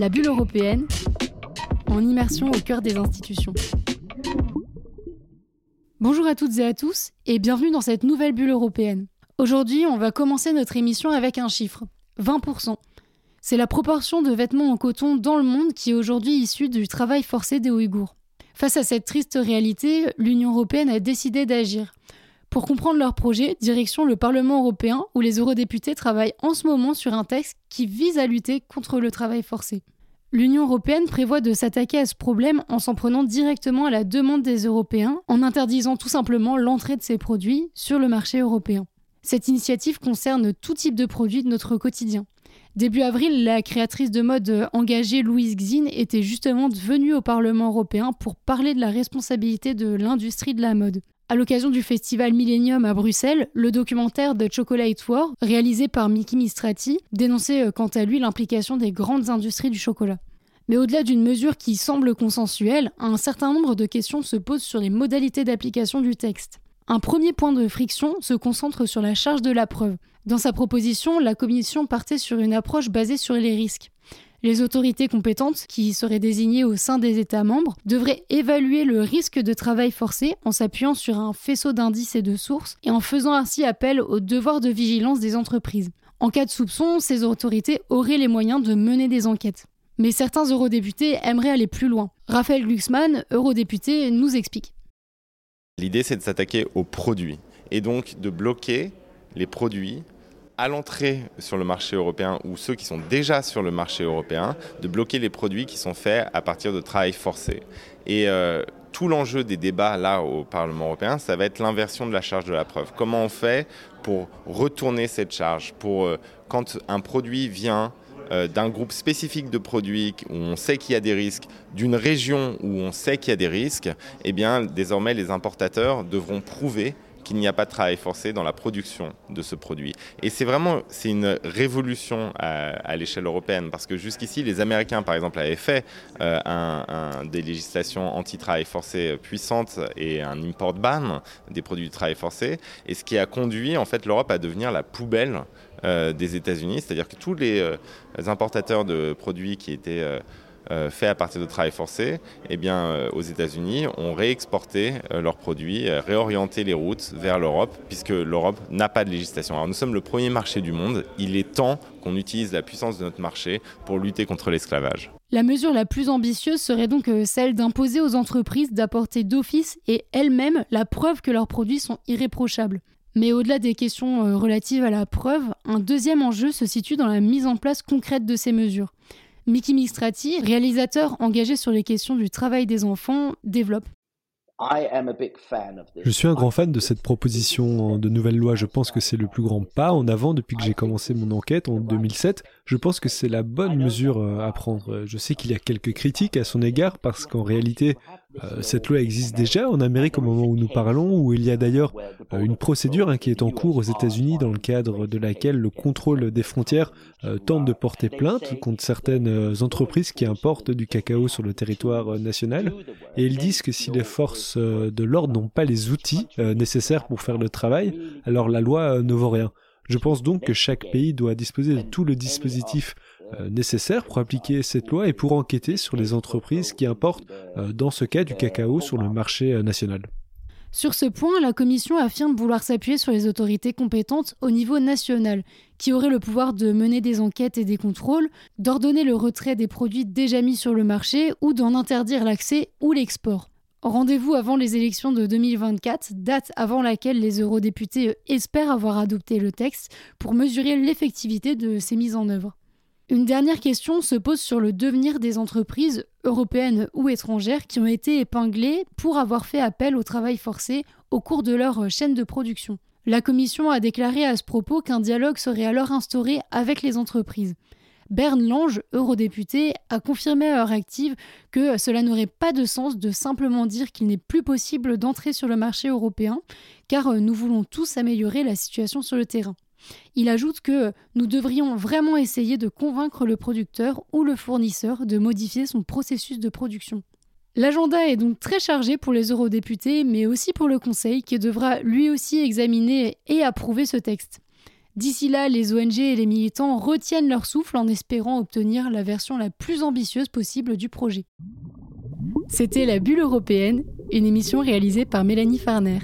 La bulle européenne, en immersion au cœur des institutions. Bonjour à toutes et à tous et bienvenue dans cette nouvelle bulle européenne. Aujourd'hui, on va commencer notre émission avec un chiffre 20%. C'est la proportion de vêtements en coton dans le monde qui est aujourd'hui issue du travail forcé des Ouïghours. Face à cette triste réalité, l'Union européenne a décidé d'agir. Pour comprendre leur projet, direction le Parlement européen où les eurodéputés travaillent en ce moment sur un texte qui vise à lutter contre le travail forcé. L'Union européenne prévoit de s'attaquer à ce problème en s'en prenant directement à la demande des Européens, en interdisant tout simplement l'entrée de ces produits sur le marché européen. Cette initiative concerne tout type de produits de notre quotidien. Début avril, la créatrice de mode engagée Louise Xin était justement venue au Parlement européen pour parler de la responsabilité de l'industrie de la mode. À l'occasion du festival Millennium à Bruxelles, le documentaire The Chocolate War, réalisé par Miki Mistrati, dénonçait euh, quant à lui l'implication des grandes industries du chocolat. Mais au-delà d'une mesure qui semble consensuelle, un certain nombre de questions se posent sur les modalités d'application du texte. Un premier point de friction se concentre sur la charge de la preuve. Dans sa proposition, la Commission partait sur une approche basée sur les risques. Les autorités compétentes, qui seraient désignées au sein des États membres, devraient évaluer le risque de travail forcé en s'appuyant sur un faisceau d'indices et de sources et en faisant ainsi appel au devoir de vigilance des entreprises. En cas de soupçon, ces autorités auraient les moyens de mener des enquêtes. Mais certains eurodéputés aimeraient aller plus loin. Raphaël Glucksmann, eurodéputé, nous explique. L'idée, c'est de s'attaquer aux produits et donc de bloquer les produits à l'entrée sur le marché européen ou ceux qui sont déjà sur le marché européen, de bloquer les produits qui sont faits à partir de travail forcé. Et euh, tout l'enjeu des débats là au Parlement européen, ça va être l'inversion de la charge de la preuve. Comment on fait pour retourner cette charge Pour euh, quand un produit vient euh, d'un groupe spécifique de produits où on sait qu'il y a des risques, d'une région où on sait qu'il y a des risques, eh bien désormais les importateurs devront prouver qu'il n'y a pas de travail forcé dans la production de ce produit. Et c'est vraiment c'est une révolution à, l'échelle européenne parce que jusqu'ici les Américains par exemple avaient fait euh, des législations anti-travail forcé puissantes et un import ban des produits de travail forcé et ce qui a conduit en fait l'Europe à devenir la poubelle euh, des États-Unis, c'est-à-dire que tous les, euh, importateurs de produits qui étaient euh, faits à partir de travail forcé, eh bien, aux États-Unis, ont réexporté leurs produits, réorienté les routes vers l'Europe, puisque l'Europe n'a pas de législation. Nous sommes le premier marché du monde, il est temps qu'on utilise la puissance de notre marché pour lutter contre l'esclavage. La mesure la plus ambitieuse serait donc celle d'imposer aux entreprises d'apporter d'office et elles-mêmes la preuve que leurs produits sont irréprochables. Mais au-delà des questions euh, relatives à la preuve, un deuxième enjeu se situe dans la mise en place concrète de ces mesures. Miki Mistrati, réalisateur engagé sur les questions du travail des enfants, développe. Je suis un grand fan de cette proposition de nouvelle loi. Je pense que c'est le plus grand pas en avant depuis que j'ai commencé mon enquête en 2007. Je pense que c'est la bonne mesure euh, à prendre. Je sais qu'il y a quelques critiques à son égard parce qu'en réalité, euh, cette loi existe déjà en Amérique au moment où nous parlons, où il y a d'ailleurs euh, une procédure hein, qui est en cours aux États-Unis dans le cadre de laquelle le contrôle des frontières tente de porter plainte contre certaines entreprises qui importent du cacao sur le territoire national. Et ils disent que si les forces de l'ordre n'ont pas les outils nécessaires pour faire le travail, alors la loi ne vaut rien. Je pense donc que chaque pays doit disposer de tout le dispositif euh, nécessaire pour appliquer cette loi et pour enquêter sur les entreprises qui importent, euh, dans ce cas, du cacao sur le marché euh, national. Sur ce point, la Commission affirme vouloir s'appuyer sur les autorités compétentes au niveau national, qui auraient le pouvoir de mener des enquêtes et des contrôles, d'ordonner le retrait des produits déjà mis sur le marché ou d'en interdire l'accès ou l'export. Rendez-vous avant les élections de 2024, date avant laquelle les eurodéputés espèrent avoir adopté le texte pour mesurer l'effectivité de ces mises en œuvre. Une dernière question se pose sur le devenir des entreprises européennes ou étrangères qui ont été épinglées pour avoir fait appel au travail forcé au cours de leur chaîne de production. La Commission a déclaré à ce propos qu'un dialogue serait alors instauré avec les entreprises. Berne Lange, eurodéputé, a confirmé à Heure Active que cela n'aurait pas de sens de simplement dire qu'il n'est plus possible d'entrer sur le marché européen, car nous voulons tous améliorer la situation sur le terrain. Il ajoute que nous devrions vraiment essayer de convaincre le producteur ou le fournisseur de modifier son processus de production. L'agenda est donc très chargé pour les eurodéputés, mais aussi pour le Conseil qui devra lui aussi examiner et approuver ce texte. D'ici là, les ONG et les militants retiennent leur souffle en espérant obtenir la version la plus ambitieuse possible du projet. C'était La Bulle européenne, une émission réalisée par Mélanie Farner.